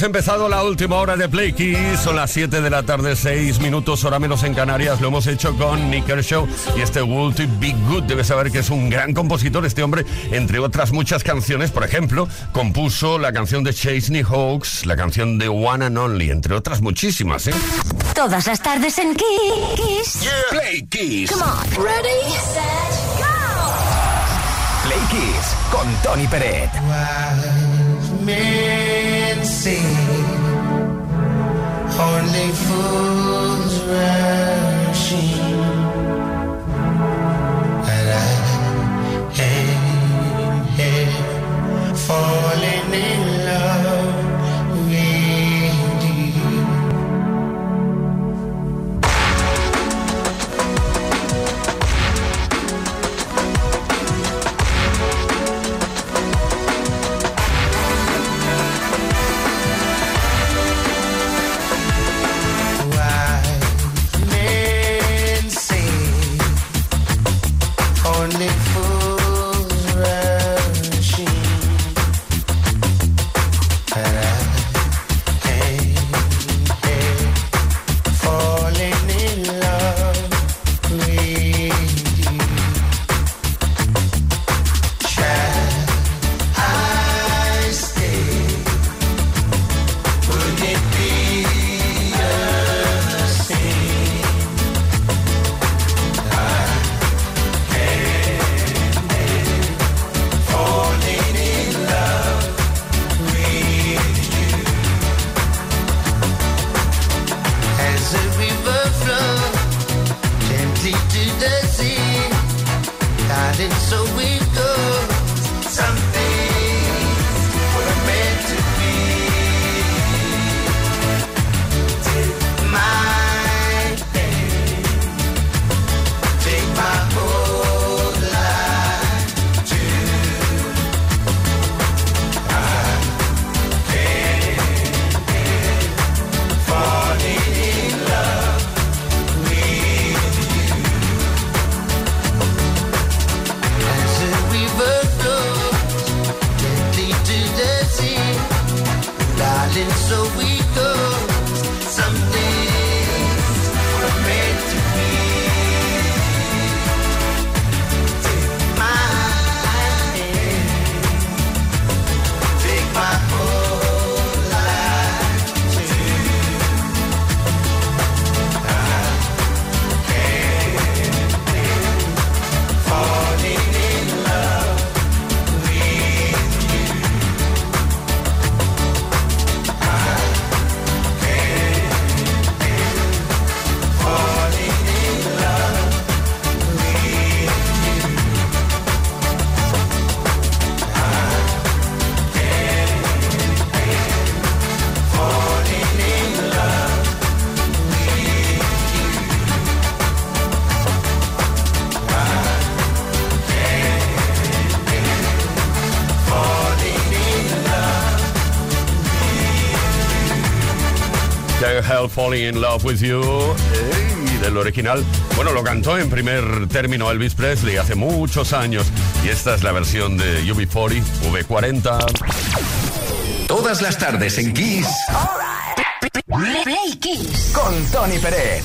hemos empezado la última hora de Play Kiss. Son las 7 de la tarde, 6 minutos, hora menos en Canarias. Lo hemos hecho con Nick Show y este Woolty Big Good. Debes saber que es un gran compositor. Este hombre, entre otras muchas canciones, por ejemplo, compuso la canción de Chasney Hawks, la canción de One and Only, entre otras muchísimas. ¿eh? Todas las tardes en Kiss. Yeah. Play Kiss. Come on. Ready, set, go. Play Kiss con Tony Peret. see. Only fools rushing. And I am here falling in so we Help Falling in Love with You, eh, del original, bueno, lo cantó en primer término Elvis Presley hace muchos años, y esta es la versión de UB40, V40. Todas las tardes en Kiss. All right. Play Kiss. Con Tony Pérez.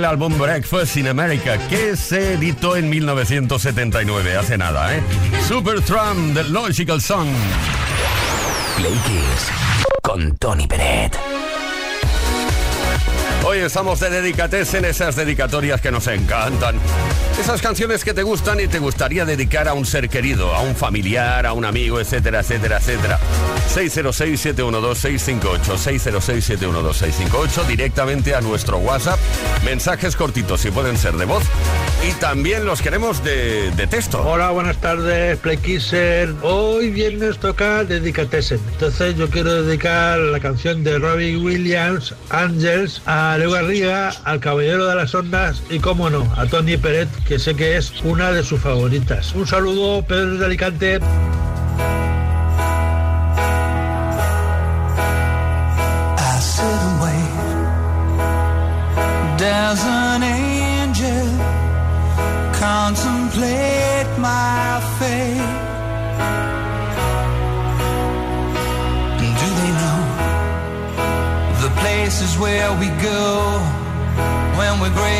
del álbum Breakfast in America, que se editó en 1979, hace nada, ¿eh? Super Supertramp, The Logical Song. Play Kiss, con Tony Peret. Hoy estamos de Dedicates en esas dedicatorias que nos encantan. Esas canciones que te gustan y te gustaría dedicar a un ser querido, a un familiar, a un amigo, etcétera, etcétera, etcétera. 606-712-658, 606-712-658, directamente a nuestro WhatsApp. Mensajes cortitos si pueden ser de voz. Y también los queremos de, texto. Hola, buenas tardes, Play Kisser. Hoy viernes toca Dedicatesen. Entonces yo quiero dedicar la canción de Robbie Williams, Angels, a Leo Garriga, al Caballero de las Ondas y, cómo no, a Tony Peret, que sé que es una de sus favoritas. Un saludo, Pedro de Alicante. There's an angel contemplate my fate. Do they know the places where we go when we're gray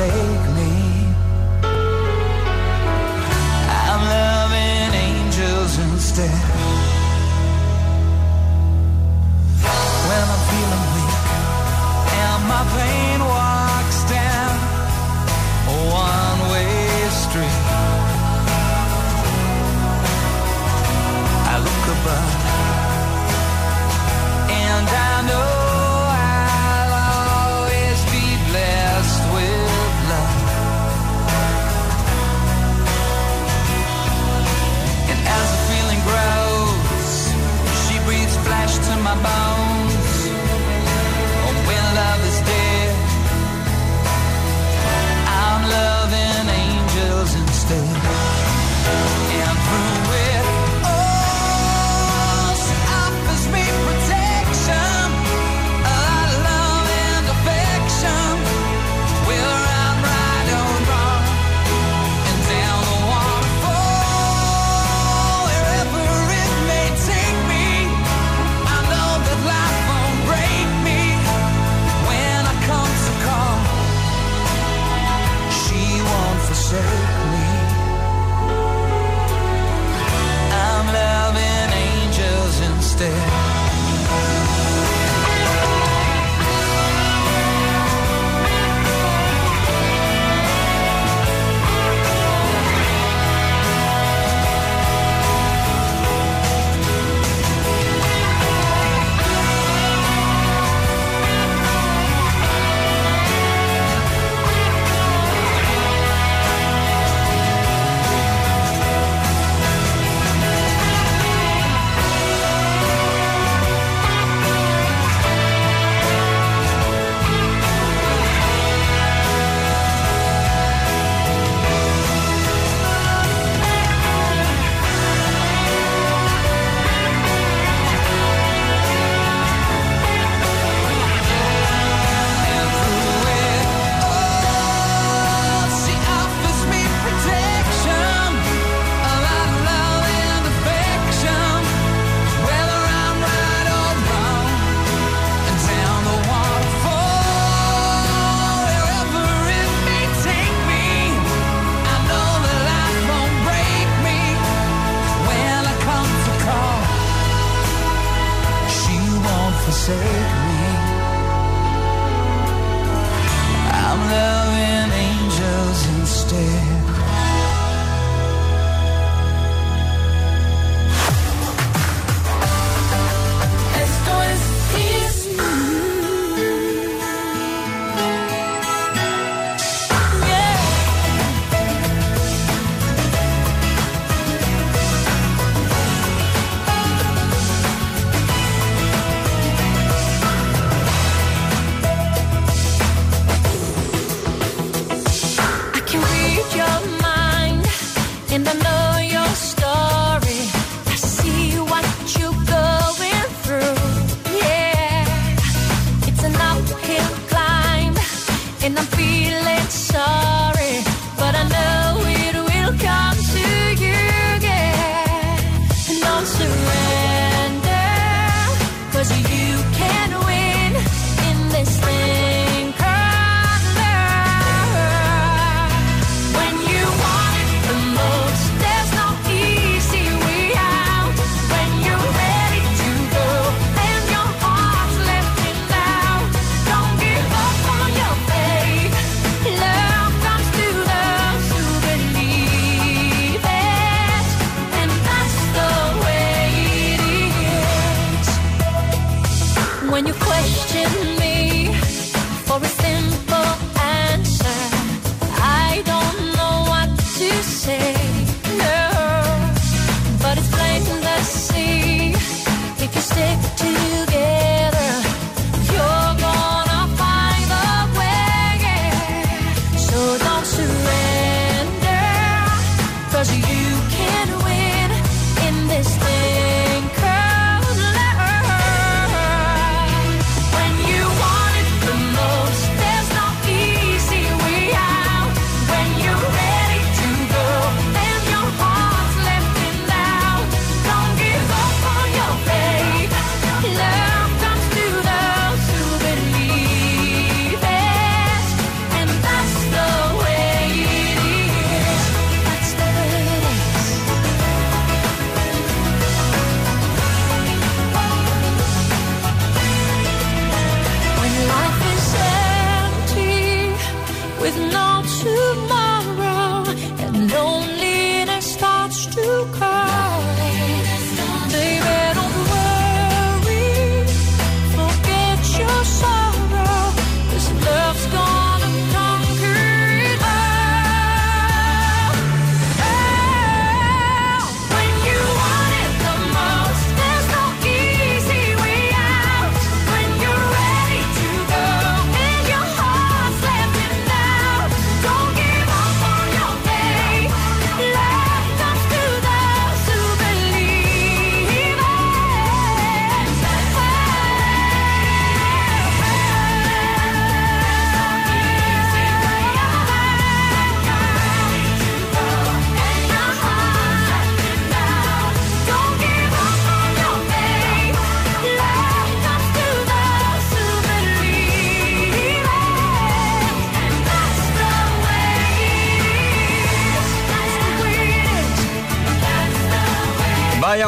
Forsake me.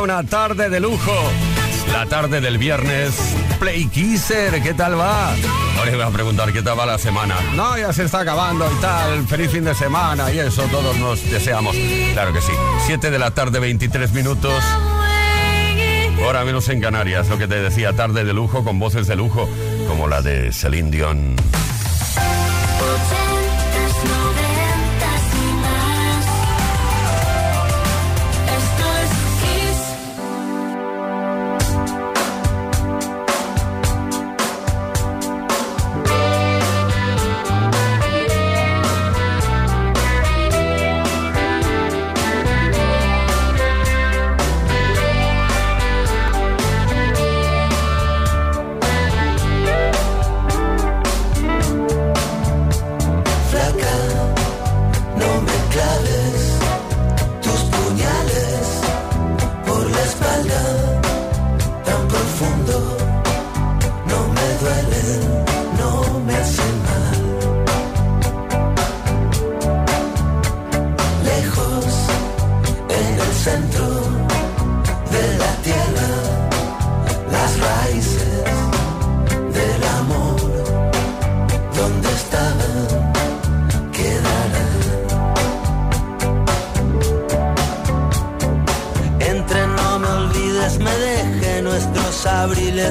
Una tarde de lujo. La tarde del viernes. Play Kisser, ¿qué tal va? Ahora les voy a preguntar qué tal va la semana. No, ya se está acabando y tal. Feliz fin de semana y eso todos nos deseamos. Claro que sí. 7 de la tarde, 23 minutos. Hora menos en Canarias, lo que te decía, tarde de lujo con voces de lujo, como la de Celine Dion.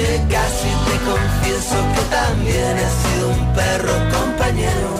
Aunque casi te confieso que también he sido un perro compañero,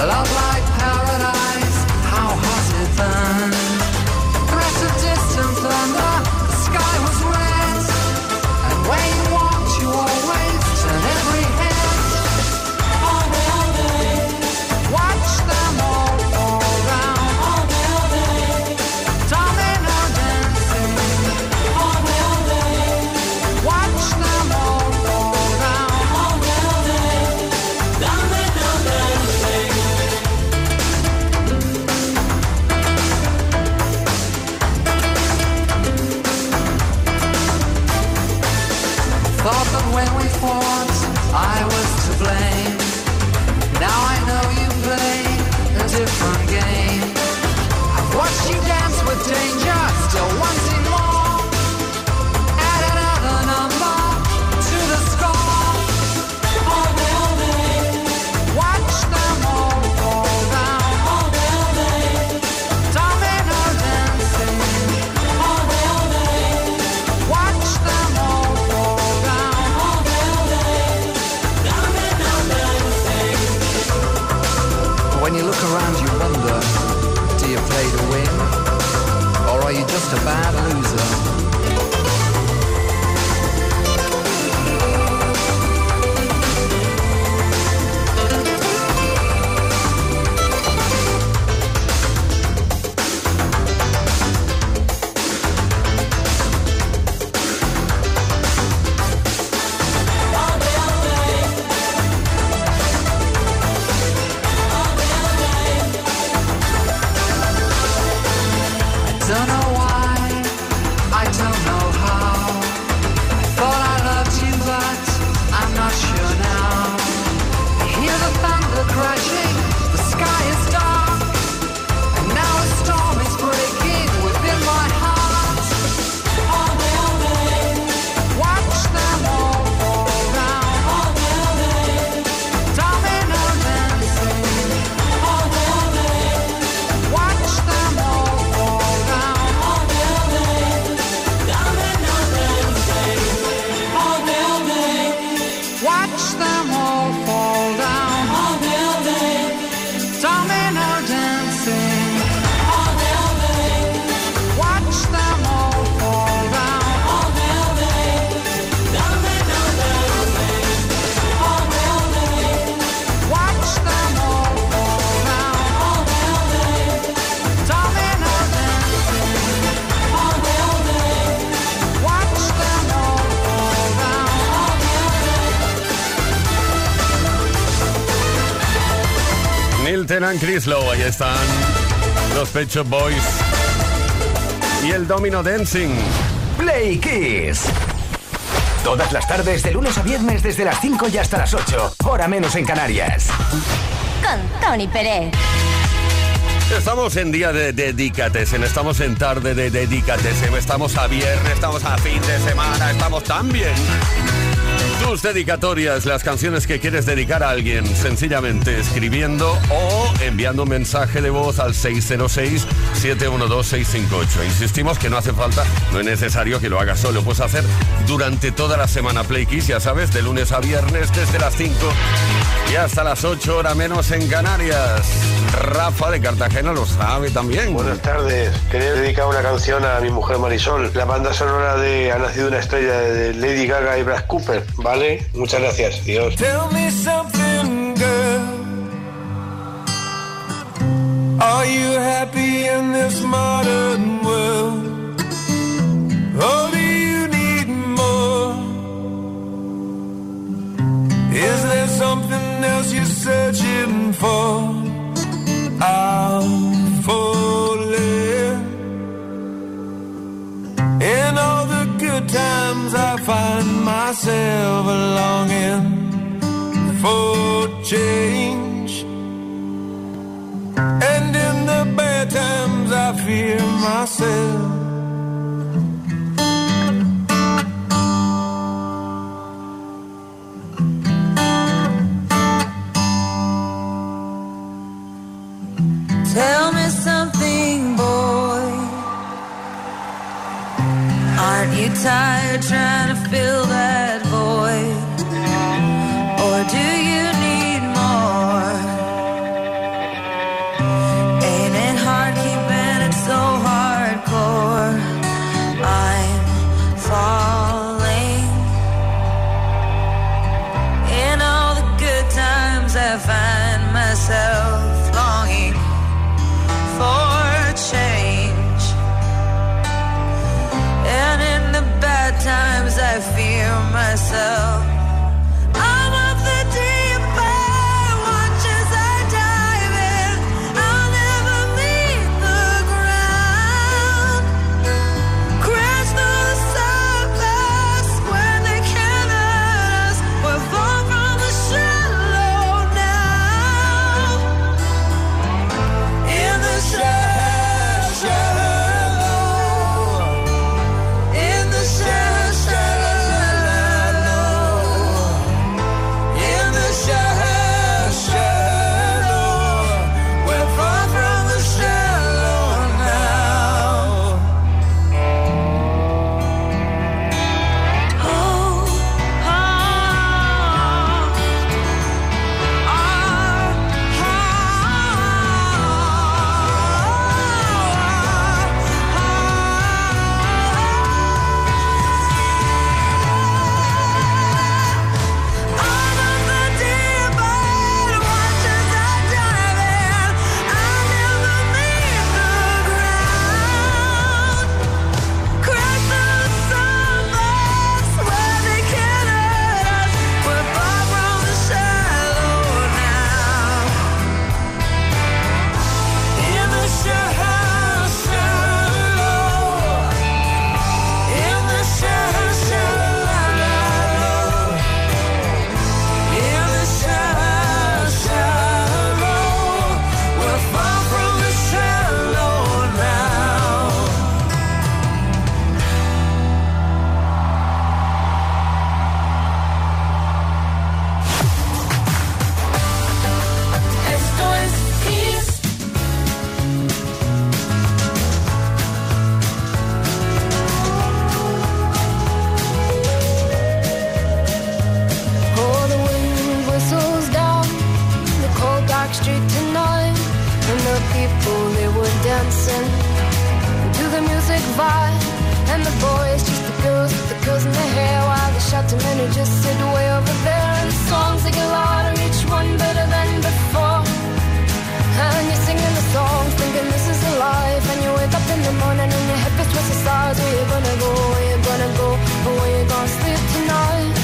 A love like look around, you wonder do you play to win? Or are you just a bad loser? Neil Tennant, Chris Lowe, ahí están los Pet Shop Boys y el Domino Dancing. Play Kiss. Todas las tardes, de lunes a viernes, desde las 5 y hasta las 8. Hora menos en Canarias. Con Tony Pérez. Estamos en día de Dedicatesen, estamos en tarde de Dedicatesen, estamos a viernes, estamos a fin de semana, estamos tan bien. Tus dedicatorias, las canciones que quieres dedicar a alguien, sencillamente escribiendo o enviando un mensaje de voz al 606-712-658. Insistimos que no hace falta, no es necesario que lo hagas solo, puedes hacer durante toda la semana Play Kiss, ya sabes, de lunes a viernes desde las 5 y hasta las 8 horas menos en Canarias. Rafa de Cartagena lo sabe también. Buenas tardes. Quería dedicar una canción a mi mujer Marisol. La banda sonora de Ha nacido una estrella de Lady Gaga y Brad Cooper. ¿Vale? Muchas gracias. Dios. Tell me something, girl. Are you happy in this modern world? Or do you need more? Is there something else you're searching for? I'm falling. In all the good times, I find myself longing for change. And in the bad times, I fear myself. Tell me something, boy. Aren't you tired trying to fill girls the girls in their hair, while the shouting men who just sit way over there, and the songs they get louder, each one better than before. And you're singing the songs, thinking this is a life. And you wake up in the morning and your head feels twisted sides. Where you gonna go? Where you gonna go? Or where you gonna sleep tonight?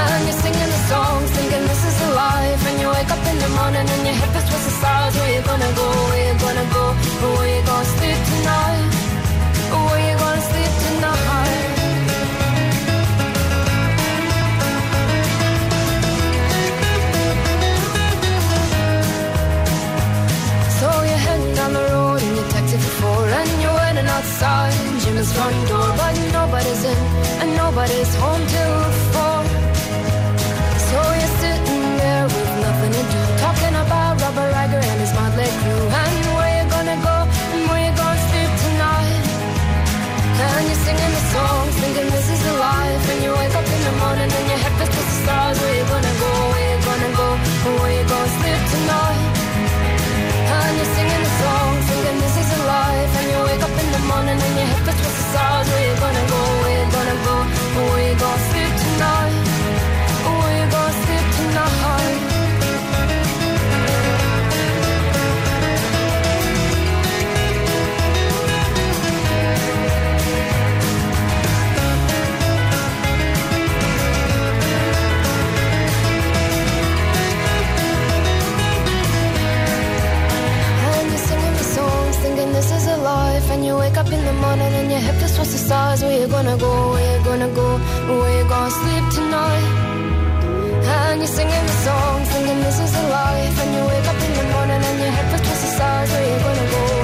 And you're singing the songs, thinking this is a life. And you wake up in the morning and your head feels twisted sides. Where you gonna go? what is holding morning and your head feels towards the stars. Where you gonna go? Where you gonna go? Where you gonna sleep tonight? And you're singing the song, thinking this is a life. And you wake up in the morning and your head feels towards the stars. Where you gonna go?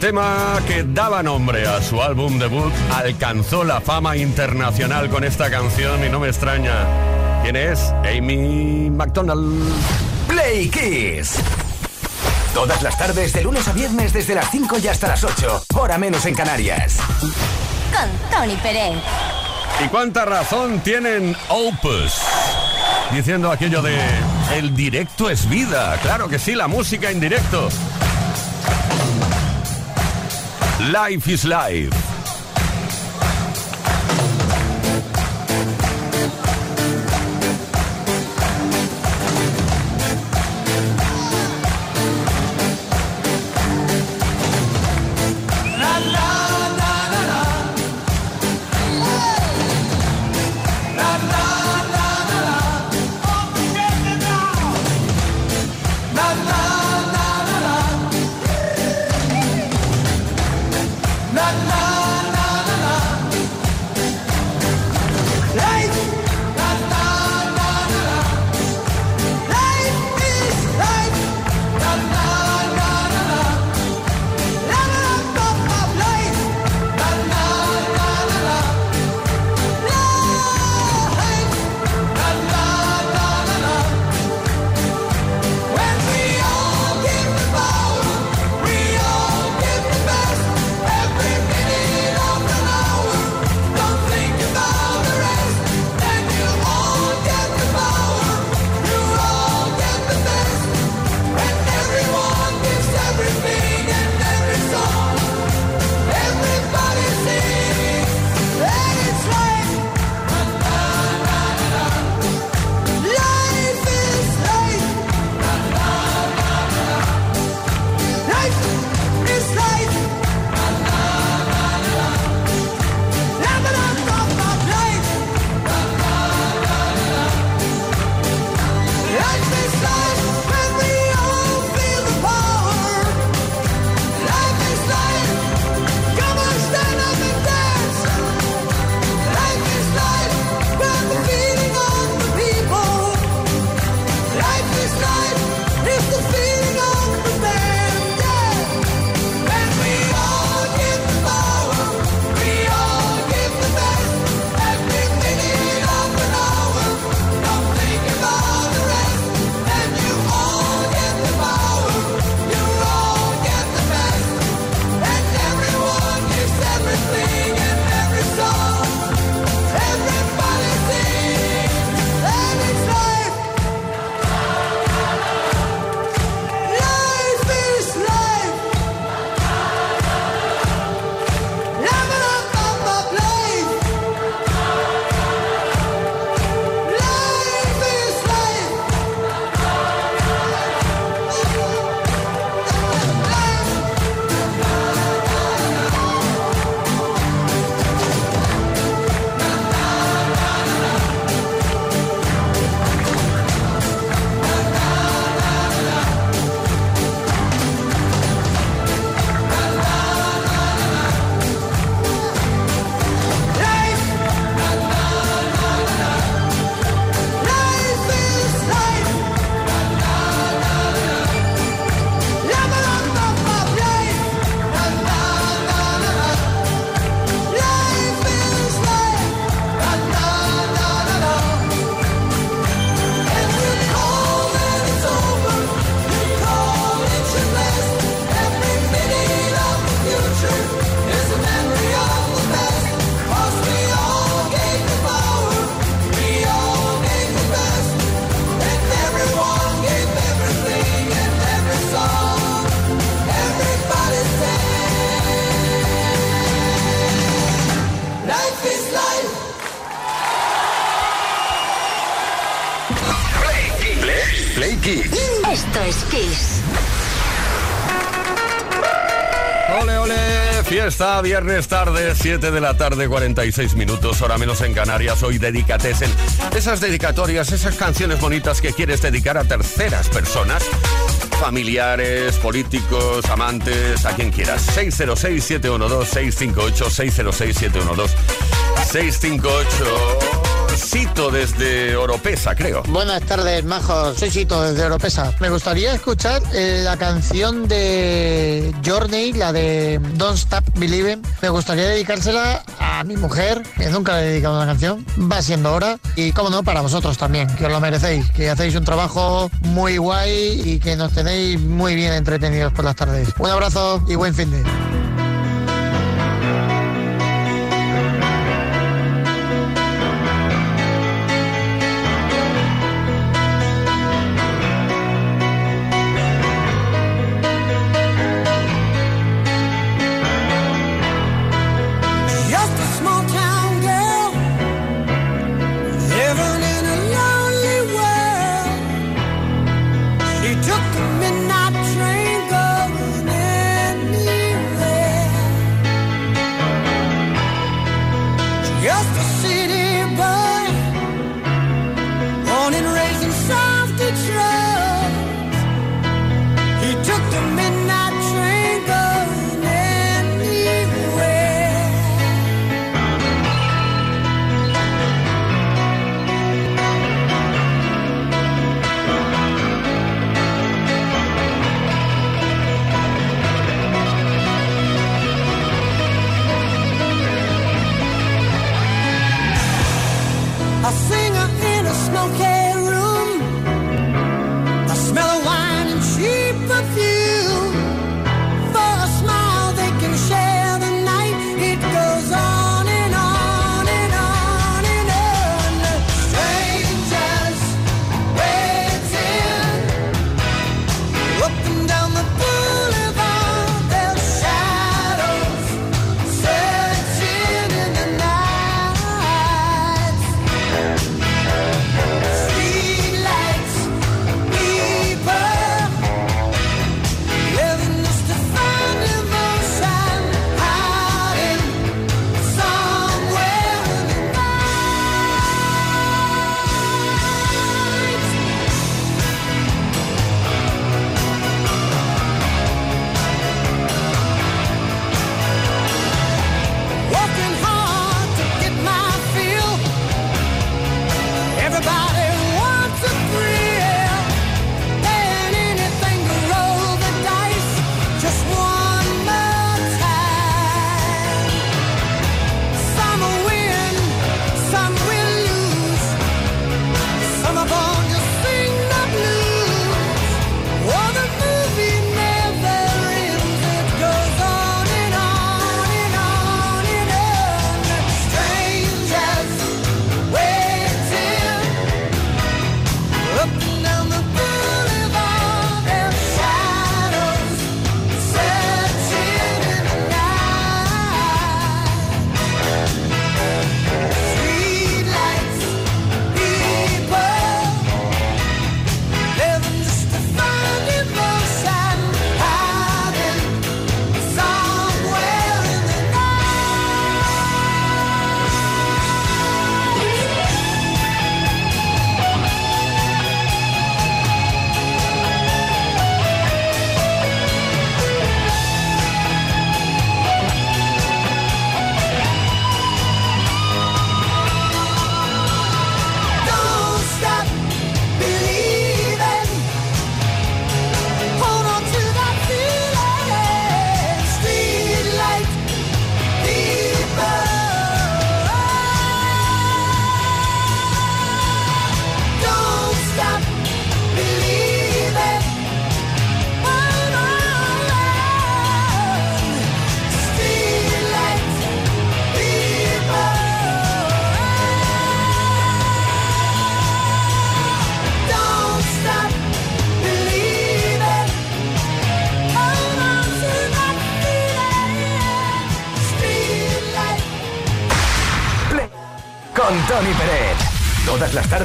Tema que daba nombre a su álbum debut alcanzó la fama internacional con esta canción y no me extraña. ¿Quién es? Amy McDonald. Play Kiss. Todas las tardes, de lunes a viernes, desde las 5 y hasta las 8. Hora menos en Canarias. Con Tony Pérez. ¿Y cuánta razón tienen Opus? Diciendo aquello de el directo es vida. Claro que sí, la música en directo. Life is life. Viernes tarde, 7 de la tarde, 46 minutos, hora menos en Canarias. Hoy dedicatesen esas dedicatorias, esas canciones bonitas que quieres dedicar a terceras personas, familiares, políticos, amantes, a quien quieras. 606-712-658, 606-712-658. Sito desde Oropesa, creo. Buenas tardes, majos. Soy Sito desde Oropesa. Me gustaría escuchar eh, la canción de Journey, la de Don't Stop Believing. Me gustaría dedicársela a mi mujer, que nunca le he dedicado una canción. Va siendo hora. Y, como no, para vosotros también, que os lo merecéis. Que hacéis un trabajo muy guay y que nos tenéis muy bien entretenidos por las tardes. Un abrazo y buen fin de.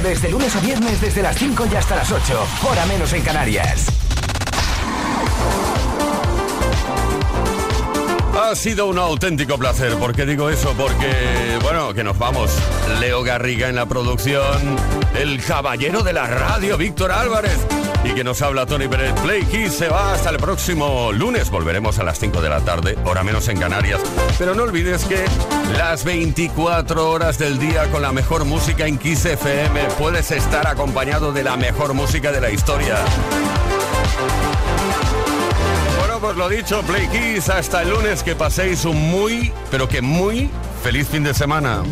Todas las tardes, de lunes a viernes, desde las 5 y hasta las 8. Hora menos en Canarias. Ha sido un auténtico placer. ¿Por qué digo eso? Porque, bueno, que nos vamos. Leo Garriga en la producción, el caballero de la radio, Víctor Álvarez. Y que nos habla Tony Pérez. Play Kiss se va hasta el próximo lunes. Volveremos a las 5 de la tarde, hora menos en Canarias. Pero no olvides que las 24 horas del día con la mejor música en Kiss FM puedes estar acompañado de la mejor música de la historia. Bueno, pues lo dicho, Play Kiss, hasta el lunes que paséis un muy, pero que muy feliz fin de semana.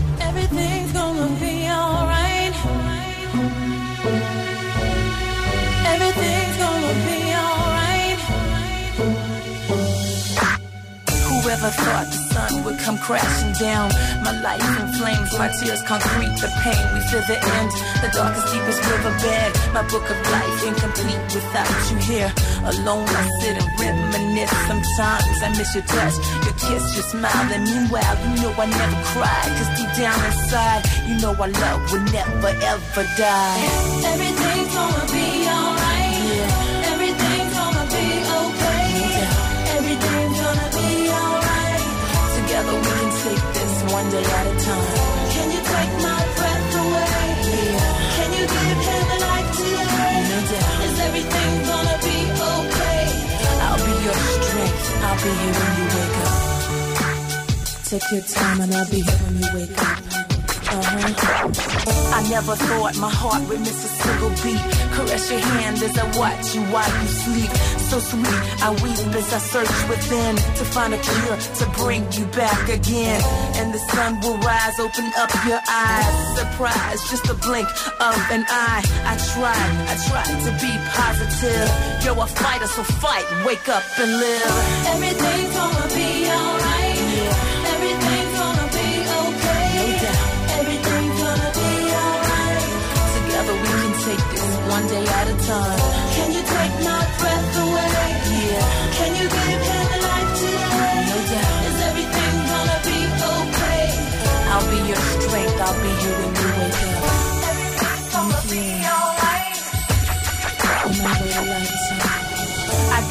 Thought the sun would come crashing down? My life in flames, my tears concrete the pain. We feel the end, the darkest, deepest riverbed. My book of life incomplete without you here. Alone, I sit and reminisce. Sometimes I miss your touch, your kiss, your smile. And meanwhile, you know I never cried. Cause deep down inside, you know our love will never ever die. Everything's one day at a time. Can you take my breath away? Yeah. Can you give him a life today? No doubt. Is everything gonna be okay? I'll be your strength. I'll be here when you wake up. Take your time and I'll be here when you wake up. Uh-huh. I never thought my heart would miss a single beat. Caress your hand as I watch you while you sleep. So sweet, I weep as I search within to find a cure to bring you back again. And the sun will rise, open up your eyes. Surprise, just a blink of an eye. I tried, I tried to be positive. You're a fighter, so fight, wake up and live. Everything's gonna be alright. Everything's gonna be okay. No doubt. Everything's gonna be alright. Together we can take this one day at a time. Can you take my breath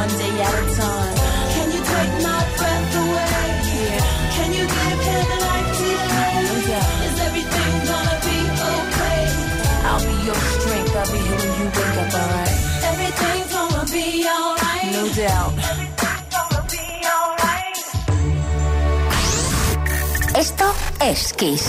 one day at a time. Can you take my breath away? Yeah. Can you give him a life today? Doubt. Is everything gonna be okay? I'll be your strength. I'll be here when you wake up, alright. Everything's gonna be alright. No doubt. Esto es Kiss.